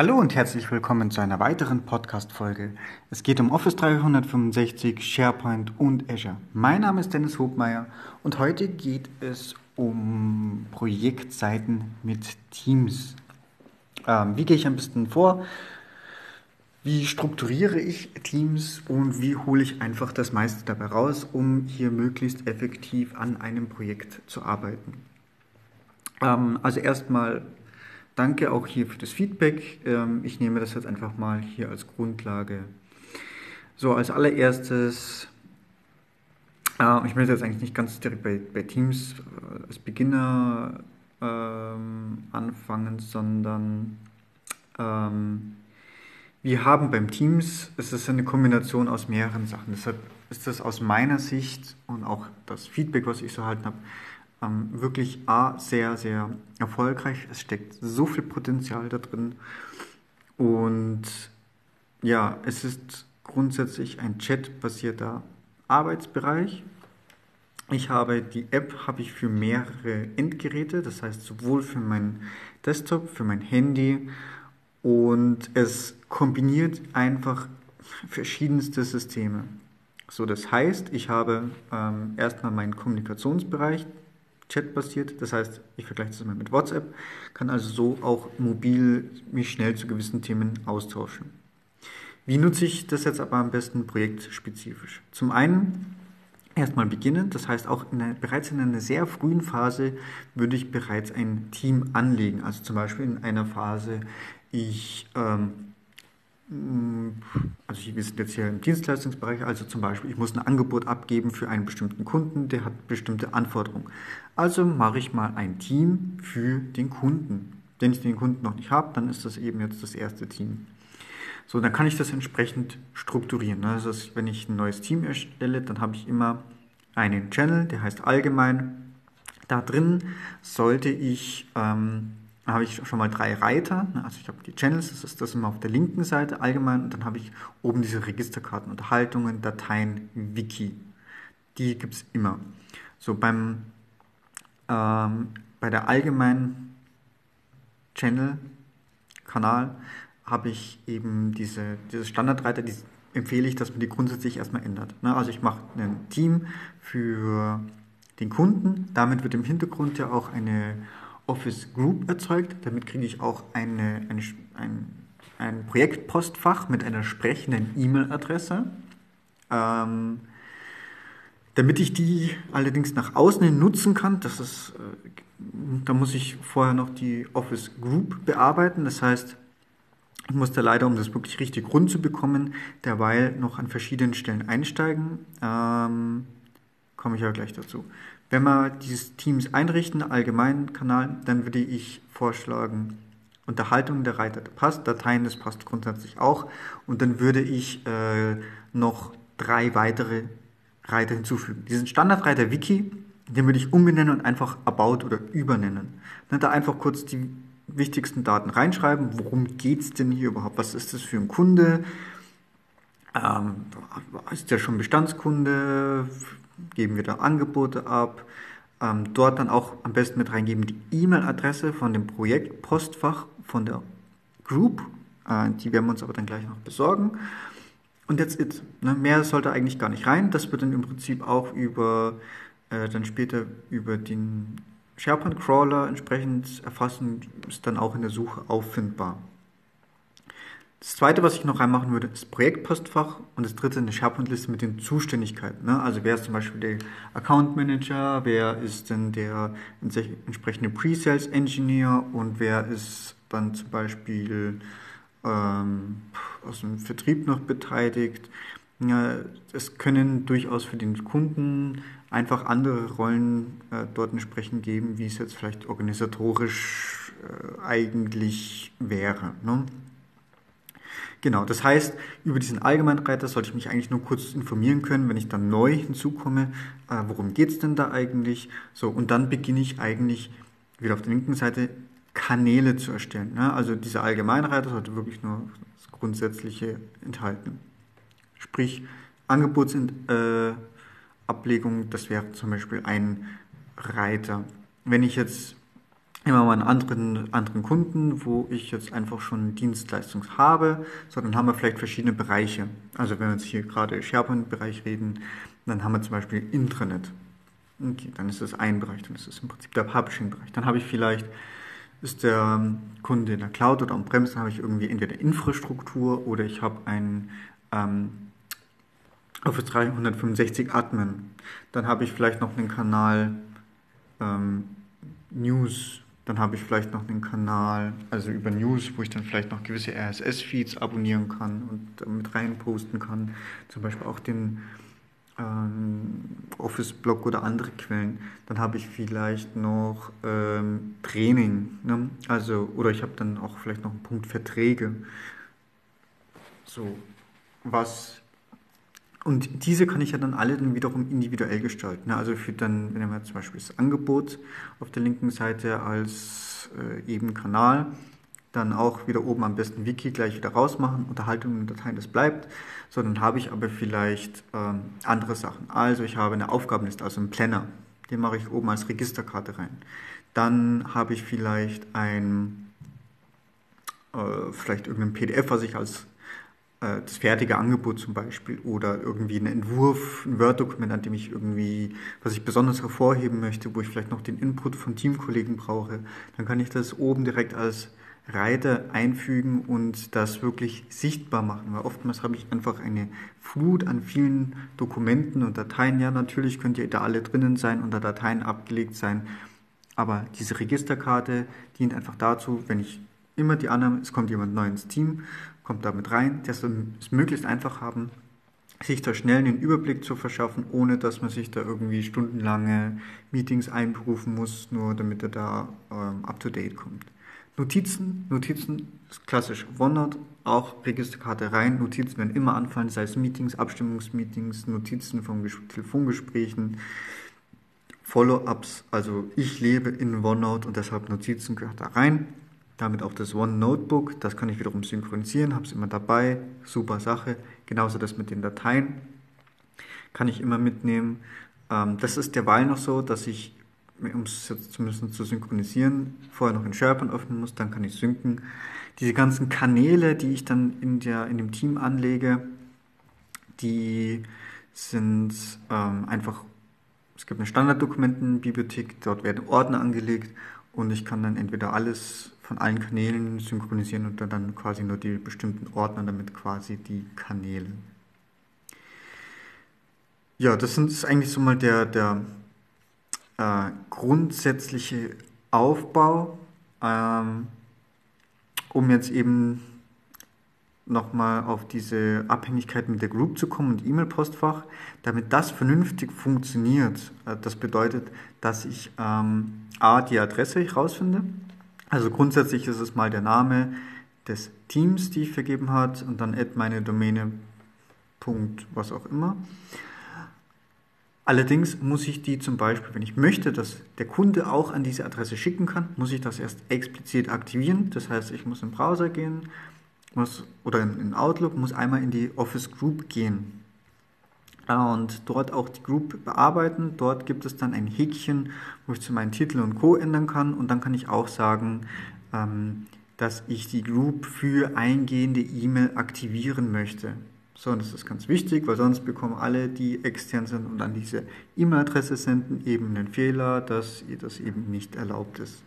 Hallo und herzlich willkommen zu einer weiteren Podcast-Folge. Es geht um Office 365, SharePoint und Azure. Mein Name ist Dennis Hobmeier und heute geht es um Projektseiten mit Teams. Ähm, wie gehe ich am besten vor? Wie strukturiere ich Teams und wie hole ich einfach das meiste dabei raus, um hier möglichst effektiv an einem Projekt zu arbeiten? Ähm, also erstmal danke auch hier für das Feedback. Ähm, ich nehme das jetzt einfach mal hier als Grundlage. So, als allererstes, äh, ich möchte jetzt eigentlich nicht ganz direkt bei, bei Teams äh, als Beginner ähm, anfangen, sondern ähm, wir haben beim Teams, es ist eine Kombination aus mehreren Sachen. Deshalb ist das aus meiner Sicht und auch das Feedback, was ich so erhalten habe, ähm, wirklich A, sehr, sehr erfolgreich. Es steckt so viel Potenzial da drin. Und ja, es ist grundsätzlich ein Chat-basierter Arbeitsbereich. Ich habe die App habe ich für mehrere Endgeräte, das heißt sowohl für meinen Desktop, für mein Handy und es kombiniert einfach verschiedenste Systeme. So, das heißt, ich habe ähm, erstmal meinen Kommunikationsbereich, Chat-basiert, das heißt, ich vergleiche das mal mit WhatsApp, kann also so auch mobil mich schnell zu gewissen Themen austauschen. Wie nutze ich das jetzt aber am besten projektspezifisch? Zum einen erstmal beginnen, das heißt auch in einer, bereits in einer sehr frühen Phase würde ich bereits ein Team anlegen, also zum Beispiel in einer Phase, ich, ähm, mm, also wir sind jetzt hier im Dienstleistungsbereich, also zum Beispiel, ich muss ein Angebot abgeben für einen bestimmten Kunden, der hat bestimmte Anforderungen. Also mache ich mal ein Team für den Kunden. Wenn ich den Kunden noch nicht habe, dann ist das eben jetzt das erste Team. So, dann kann ich das entsprechend strukturieren. Also wenn ich ein neues Team erstelle, dann habe ich immer einen Channel, der heißt allgemein. Da drin sollte ich ähm, dann habe ich schon mal drei Reiter. Ne? Also ich habe die Channels, das ist das immer auf der linken Seite allgemein. Und dann habe ich oben diese Registerkarten, Unterhaltungen, Dateien, Wiki. Die gibt es immer. So beim, ähm, bei der allgemeinen Channel, Kanal, habe ich eben diese, diese Standardreiter, die empfehle ich, dass man die grundsätzlich erstmal ändert. Ne? Also ich mache ein Team für den Kunden. Damit wird im Hintergrund ja auch eine Office Group erzeugt. Damit kriege ich auch eine, eine, ein, ein Projektpostfach mit einer sprechenden E-Mail-Adresse. Ähm, damit ich die allerdings nach außen hin nutzen kann, das ist, äh, da muss ich vorher noch die Office Group bearbeiten. Das heißt, ich musste leider, um das wirklich richtig rund zu bekommen, derweil noch an verschiedenen Stellen einsteigen. Ähm, komme ich ja gleich dazu. Wenn wir dieses Teams einrichten, allgemeinen Kanal, dann würde ich vorschlagen, Unterhaltung der Reiter passt, Dateien, das passt grundsätzlich auch. Und dann würde ich äh, noch drei weitere Reiter hinzufügen. Diesen Standardreiter Wiki, den würde ich umbenennen und einfach About oder Übernennen. Dann da einfach kurz die wichtigsten Daten reinschreiben. Worum geht es denn hier überhaupt? Was ist das für ein Kunde? Ähm, ist der schon Bestandskunde? geben wir da Angebote ab. Ähm, dort dann auch am besten mit reingeben die E-Mail-Adresse von dem Projektpostfach von der Group. Äh, die werden wir uns aber dann gleich noch besorgen. Und jetzt it. Ne? Mehr sollte eigentlich gar nicht rein. Das wird dann im Prinzip auch über äh, dann später über den SharePoint Crawler entsprechend erfassen, ist dann auch in der Suche auffindbar. Das zweite, was ich noch reinmachen würde, ist Projektpostfach und das dritte eine SharePoint-Liste mit den Zuständigkeiten. Ne? Also wer ist zum Beispiel der Account Manager, wer ist denn der entsprechende Pre-Sales Engineer und wer ist dann zum Beispiel ähm, aus dem Vertrieb noch beteiligt. Ja, es können durchaus für den Kunden einfach andere Rollen äh, dort entsprechend geben, wie es jetzt vielleicht organisatorisch äh, eigentlich wäre. Ne? Genau, das heißt, über diesen Allgemeinreiter sollte ich mich eigentlich nur kurz informieren können, wenn ich dann neu hinzukomme, äh, worum geht es denn da eigentlich? So, und dann beginne ich eigentlich wieder auf der linken Seite Kanäle zu erstellen. Ne? Also dieser Allgemeinreiter sollte wirklich nur das Grundsätzliche enthalten. Sprich, Angebotsablegung, äh, das wäre zum Beispiel ein Reiter. Wenn ich jetzt immer mal einen anderen, anderen Kunden, wo ich jetzt einfach schon Dienstleistung habe, sondern haben wir vielleicht verschiedene Bereiche. Also wenn wir jetzt hier gerade SharePoint-Bereich reden, dann haben wir zum Beispiel Intranet. Okay, dann ist das ein Bereich, dann ist das im Prinzip der Publishing-Bereich. Dann habe ich vielleicht, ist der Kunde in der Cloud oder on-premise, dann habe ich irgendwie entweder Infrastruktur oder ich habe einen ähm, Office 365 Admin. Dann habe ich vielleicht noch einen Kanal ähm, News dann habe ich vielleicht noch einen Kanal, also über News, wo ich dann vielleicht noch gewisse RSS-Feeds abonnieren kann und mit rein posten kann. Zum Beispiel auch den ähm, Office-Blog oder andere Quellen. Dann habe ich vielleicht noch ähm, Training. Ne? Also, oder ich habe dann auch vielleicht noch einen Punkt Verträge. So, was und diese kann ich ja dann alle dann wiederum individuell gestalten. Ne? Also für dann, wenn wir zum Beispiel das Angebot auf der linken Seite als äh, eben Kanal, dann auch wieder oben am besten Wiki gleich wieder rausmachen, Unterhaltungen und Dateien, das bleibt. So, dann habe ich aber vielleicht ähm, andere Sachen. Also ich habe eine Aufgabenliste, also einen Planner, den mache ich oben als Registerkarte rein. Dann habe ich vielleicht ein, äh, vielleicht irgendein PDF, was ich als äh, das fertige Angebot zum Beispiel oder irgendwie einen Entwurf, ein Word-Dokument, an dem ich irgendwie, was ich besonders hervorheben möchte, wo ich vielleicht noch den Input von Teamkollegen brauche, dann kann ich das oben direkt als Reiter einfügen und das wirklich sichtbar machen. Weil oftmals habe ich einfach eine Flut an vielen Dokumenten und Dateien. Ja, natürlich könnt ihr da alle drinnen sein, unter Dateien abgelegt sein. Aber diese Registerkarte dient einfach dazu, wenn ich immer die Annahme, es kommt jemand neu ins Team kommt damit rein, dass wir es möglichst einfach haben, sich da schnell einen Überblick zu verschaffen, ohne dass man sich da irgendwie stundenlange Meetings einberufen muss, nur damit er da ähm, up-to-date kommt. Notizen, Notizen klassisch OneNote, auch Registerkarte rein, Notizen werden immer anfallen, sei es Meetings, Abstimmungsmeetings, Notizen von Telefongesprächen, Follow-ups, also ich lebe in OneNote und deshalb Notizen gehört da rein. Damit auch das One Notebook, das kann ich wiederum synchronisieren, habe es immer dabei, super Sache. Genauso das mit den Dateien kann ich immer mitnehmen. Ähm, das ist derweil noch so, dass ich, um es jetzt zumindest zu synchronisieren, vorher noch in SharePoint öffnen muss, dann kann ich synken. Diese ganzen Kanäle, die ich dann in, der, in dem Team anlege, die sind ähm, einfach, es gibt eine Standarddokumentenbibliothek, dort werden Ordner angelegt und ich kann dann entweder alles von allen Kanälen synchronisieren und dann quasi nur die bestimmten Ordner, damit quasi die Kanäle. Ja, das ist eigentlich so mal der, der äh, grundsätzliche Aufbau, ähm, um jetzt eben nochmal auf diese Abhängigkeit mit der Group zu kommen und E-Mail-Postfach. Damit das vernünftig funktioniert, äh, das bedeutet, dass ich ähm, A, die Adresse herausfinde, also grundsätzlich ist es mal der Name des Teams, die ich vergeben hat und dann add meine Domäne Punkt was auch immer. Allerdings muss ich die zum Beispiel, wenn ich möchte, dass der Kunde auch an diese Adresse schicken kann, muss ich das erst explizit aktivieren. Das heißt, ich muss im Browser gehen muss, oder in Outlook, muss einmal in die Office Group gehen und dort auch die Group bearbeiten. Dort gibt es dann ein Häkchen, wo ich zu meinen Titel und Co. ändern kann und dann kann ich auch sagen, ähm, dass ich die Group für eingehende E-Mail aktivieren möchte. So, und das ist ganz wichtig, weil sonst bekommen alle, die extern sind und an diese E-Mail-Adresse senden, eben einen Fehler, dass ihr das eben nicht erlaubt ist.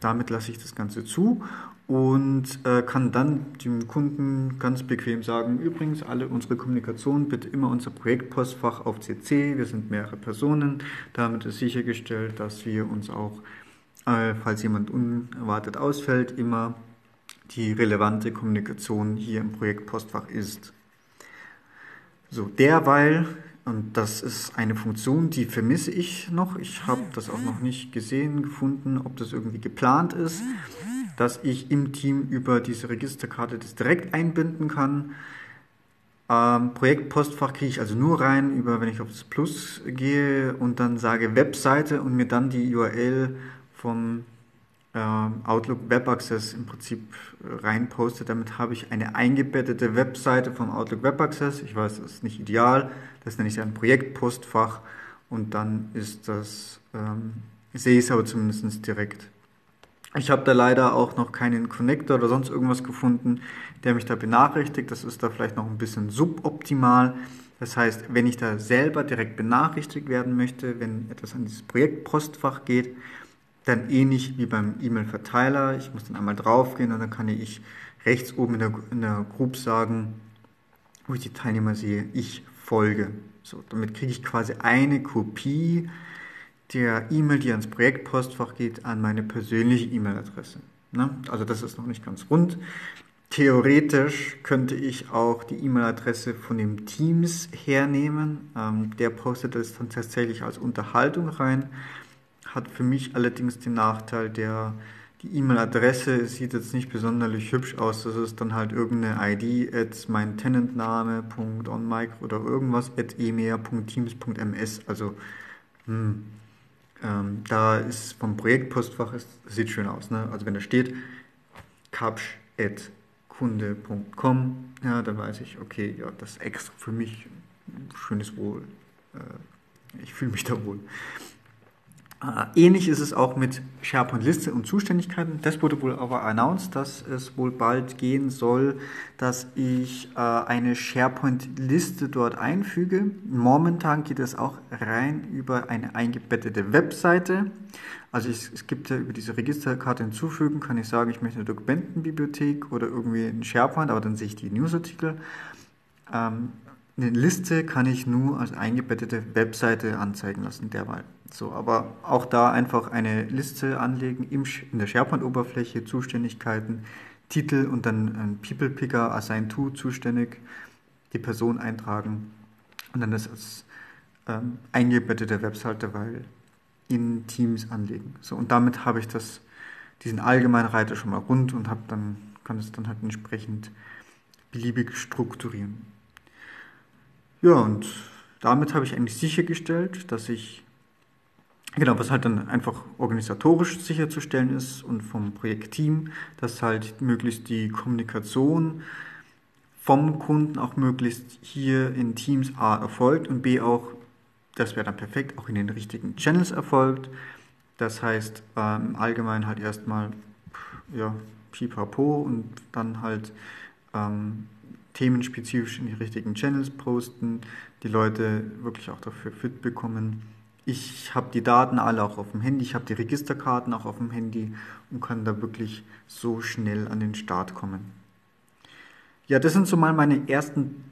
Damit lasse ich das Ganze zu und äh, kann dann dem Kunden ganz bequem sagen, übrigens alle unsere Kommunikation bitte immer unser Projektpostfach auf CC, wir sind mehrere Personen, damit ist sichergestellt, dass wir uns auch, äh, falls jemand unerwartet ausfällt, immer die relevante Kommunikation hier im Projektpostfach ist. So, derweil, und das ist eine Funktion, die vermisse ich noch, ich habe das auch noch nicht gesehen, gefunden, ob das irgendwie geplant ist dass ich im Team über diese Registerkarte das direkt einbinden kann. Ähm, Projektpostfach kriege ich also nur rein, über wenn ich auf das Plus gehe und dann sage Webseite und mir dann die URL vom Outlook Web Access im Prinzip äh, rein poste. Damit habe ich eine eingebettete Webseite vom Outlook Web Access. Ich weiß, das ist nicht ideal, das nenne ich ein Projektpostfach und dann ist das, ähm, sehe ich es aber zumindest direkt Ich habe da leider auch noch keinen Connector oder sonst irgendwas gefunden, der mich da benachrichtigt. Das ist da vielleicht noch ein bisschen suboptimal. Das heißt, wenn ich da selber direkt benachrichtigt werden möchte, wenn etwas an dieses Projektpostfach geht, dann ähnlich wie beim E-Mail-Verteiler. Ich muss dann einmal draufgehen und dann kann ich rechts oben in der, in der Group sagen, wo ich die Teilnehmer sehe, ich folge. So, damit kriege ich quasi eine Kopie der E-Mail, die ans Projektpostfach geht, an meine persönliche E-Mail-Adresse. Ne? Also das ist noch nicht ganz rund. Theoretisch könnte ich auch die E-Mail-Adresse von dem Teams hernehmen. Ähm, der postet das dann tatsächlich als Unterhaltung rein. Hat für mich allerdings den Nachteil, der die E-Mail-Adresse sieht jetzt nicht besonders hübsch aus. Das ist dann halt irgendeine ID at mein oder irgendwas at emea.teams.ms. Also hm, ähm, da ist vom Projektpostfach, es sieht schön aus. Ne? Also wenn da steht kapsch.kunde.com, ja, dann weiß ich, okay, ja, das ist extra für mich schönes Wohl. Äh, ich fühle mich da wohl. Äh, ähnlich ist es auch mit SharePoint-Liste und Zuständigkeiten. Das wurde wohl aber announced, dass es wohl bald gehen soll, dass ich äh, eine SharePoint-Liste dort einfüge. Momentan geht es auch rein über eine eingebettete Webseite. Also ich, es gibt ja über diese Registerkarte hinzufügen, kann ich sagen, ich möchte eine Dokumentenbibliothek oder irgendwie ein SharePoint, aber dann sehe ich die Newsartikel. Ähm, eine Liste kann ich nur als eingebettete Webseite anzeigen lassen derweil. So, aber auch da einfach eine Liste anlegen im, in der SharePoint-Oberfläche, Zuständigkeiten, Titel und dann ein People Picker, Assign to zuständig, die Person eintragen und dann das als ähm, eingebettete Webseite, weil in Teams anlegen. So, und damit habe ich das, diesen allgemeinen Reiter schon mal rund und habe dann, kann es dann halt entsprechend beliebig strukturieren. Ja, und damit habe ich eigentlich sichergestellt, dass ich, genau, was halt dann einfach organisatorisch sicherzustellen ist und vom Projektteam, dass halt möglichst die Kommunikation vom Kunden auch möglichst hier in Teams A erfolgt und B auch, das wäre dann perfekt, auch in den richtigen Channels erfolgt. Das heißt, ähm, allgemein halt erstmal, ja, pipapo und dann halt ähm, themenspezifisch in die richtigen Channels posten, die Leute wirklich auch dafür fit bekommen. Ich habe die Daten alle auch auf dem Handy, ich habe die Registerkarten auch auf dem Handy und kann da wirklich so schnell an den Start kommen. Ja, das sind so mal meine ersten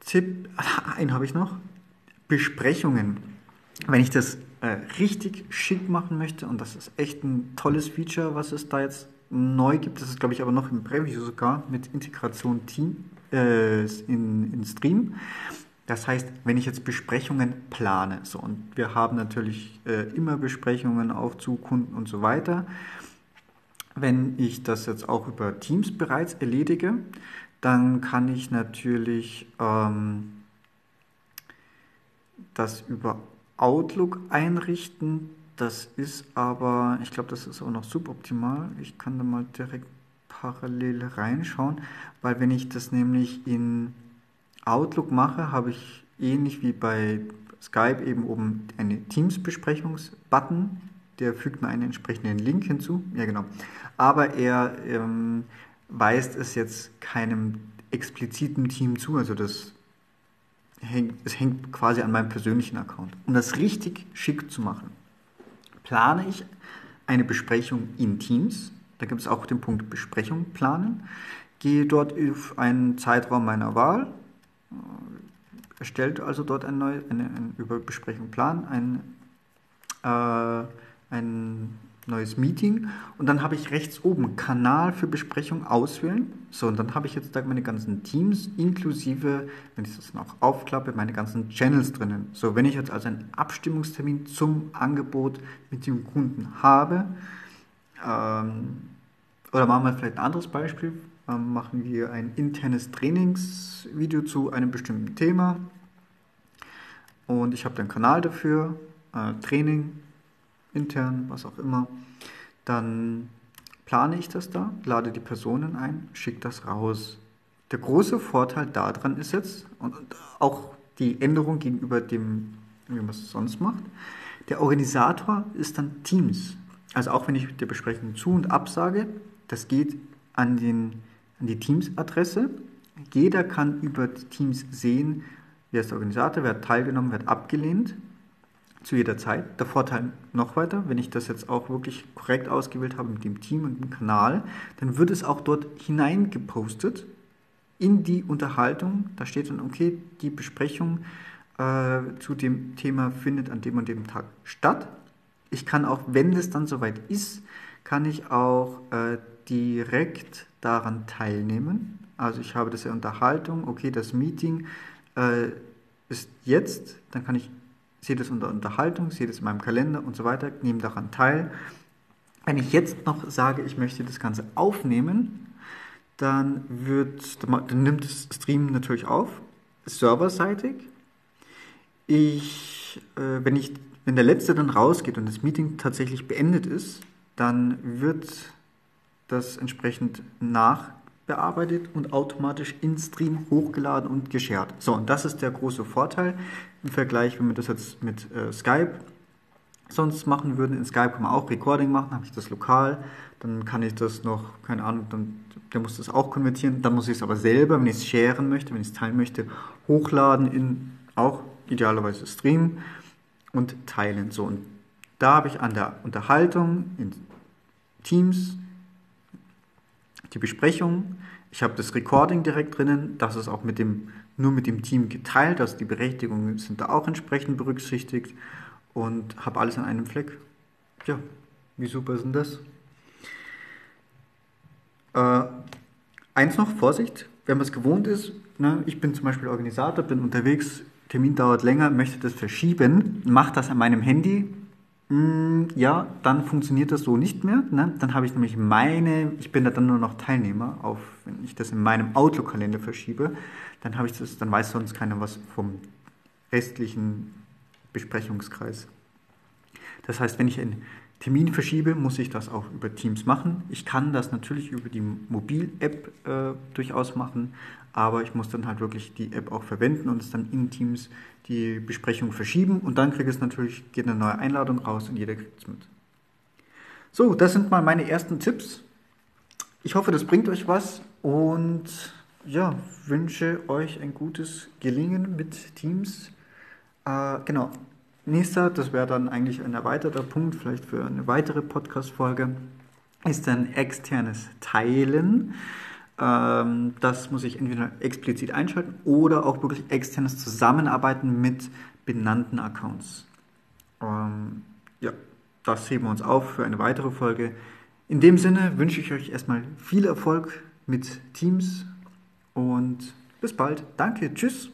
Tipp. Einen habe ich noch. Besprechungen. Wenn ich das äh, richtig schick machen möchte, und das ist echt ein tolles Feature, was es da jetzt neu gibt, das ist glaube ich aber noch im Preview sogar mit Integration Team, äh, in, in Stream. Das heißt, wenn ich jetzt Besprechungen plane, so und wir haben natürlich äh, immer Besprechungen auch zu Kunden und so weiter. Wenn ich das jetzt auch über Teams bereits erledige, dann kann ich natürlich ähm, das über Outlook einrichten. Das ist aber, ich glaube, das ist auch noch suboptimal. Ich kann da mal direkt parallel reinschauen, weil wenn ich das nämlich in Outlook mache, habe ich ähnlich wie bei Skype eben oben eine Teams-Besprechungs-Button, der fügt mir einen entsprechenden Link hinzu. Ja, genau. Aber er ähm, weist es jetzt keinem expliziten Team zu, also das hängt, es hängt quasi an meinem persönlichen Account. Um das richtig schick zu machen, plane ich eine Besprechung in Teams da gibt es auch den Punkt Besprechung planen. Gehe dort auf einen Zeitraum meiner Wahl, äh, erstellt also dort ein neu, eine, eine über Besprechung planen, ein, äh, ein neues Meeting und dann habe ich rechts oben Kanal für Besprechung auswählen. So, und dann habe ich jetzt da meine ganzen Teams inklusive, wenn ich das noch aufklappe, meine ganzen Channels drinnen. So, wenn ich jetzt also einen Abstimmungstermin zum Angebot mit dem Kunden habe, ähm, oder machen wir vielleicht ein anderes Beispiel. Ähm, machen wir ein internes Trainingsvideo zu einem bestimmten Thema. Und ich habe den Kanal dafür, äh, Training, intern, was auch immer. Dann plane ich das da, lade die Personen ein, schicke das raus. Der große Vorteil daran ist jetzt, und auch die Änderung gegenüber dem, wie man es sonst macht, der Organisator ist dann Teams. also auch wenn ich der Besprechung zu- und absage, das geht an, den, an die Teams-Adresse. Jeder kann über Teams sehen, wer ist der Organisator, wer hat teilgenommen, wer hat abgelehnt zu jeder Zeit. Der Vorteil noch weiter, wenn ich das jetzt auch wirklich korrekt ausgewählt habe mit dem Team und dem Kanal, dann wird es auch dort hineingepostet in die Unterhaltung. Da steht dann, okay, die Besprechung äh, zu dem Thema findet an dem und dem Tag statt. Ich kann auch, wenn es dann soweit ist, kann ich auch äh, direkt daran teilnehmen. Also ich habe das ja Unterhaltung, okay, das Meeting äh, ist jetzt, dann kann ich sehe das unter Unterhaltung, sehe das in meinem Kalender und so weiter, nehme daran teil. Wenn ich jetzt noch sage, ich möchte das Ganze aufnehmen, dann, wird, dann nimmt das Stream natürlich auf, serverseitig. Ich, äh, wenn, ich, wenn der letzte dann rausgeht und das Meeting tatsächlich beendet ist, dann wird das entsprechend nachbearbeitet und automatisch in Stream hochgeladen und geshared. So, und das ist der große Vorteil im Vergleich, wenn wir das jetzt mit äh, Skype sonst machen würden. In Skype kann man auch Recording machen, habe ich das lokal, dann kann ich das noch, keine Ahnung, dann, der muss das auch konvertieren, dann muss ich es aber selber, wenn ich es sharen möchte, wenn ich es teilen möchte, hochladen in auch idealerweise Stream und teilen. So, und da habe ich an der Unterhaltung in Teams die Besprechung, ich habe das Recording direkt drinnen, das ist auch mit dem nur mit dem Team geteilt, also die Berechtigungen sind da auch entsprechend berücksichtigt und habe alles an einem Fleck. Ja, wie super ist denn das? Äh, eins noch, Vorsicht, wenn man es gewohnt ist, ne, ich bin zum Beispiel Organisator, bin unterwegs, Termin dauert länger, möchte das verschieben, mache das an meinem Handy, ja, dann funktioniert das so nicht mehr. Ne? Dann habe ich nämlich meine, ich bin da dann nur noch Teilnehmer, auf, wenn ich das in meinem Outlook-Kalender verschiebe, dann habe ich das, dann weiß sonst keiner was vom restlichen Besprechungskreis. Das heißt, wenn ich einen Termin verschiebe, muss ich das auch über Teams machen. Ich kann das natürlich über die Mobil-App äh, durchaus machen, aber ich muss dann halt wirklich die App auch verwenden und es dann in Teams die Besprechung verschieben und dann kriege es natürlich, geht eine neue Einladung raus und jeder kriegt es mit. So, das sind mal meine ersten Tipps. Ich hoffe, das bringt euch was und ja, wünsche euch ein gutes Gelingen mit Teams. Äh, genau. Nächster, das wäre dann eigentlich ein erweiterter Punkt, vielleicht für eine weitere Podcast-Folge, ist ein externes Teilen. Ähm, das muss ich entweder explizit einschalten oder auch wirklich externes Zusammenarbeiten mit benannten Accounts. Ähm, ja, das heben wir uns auf für eine weitere Folge. In dem Sinne wünsche ich euch erstmal viel Erfolg mit Teams und bis bald. Danke, tschüss.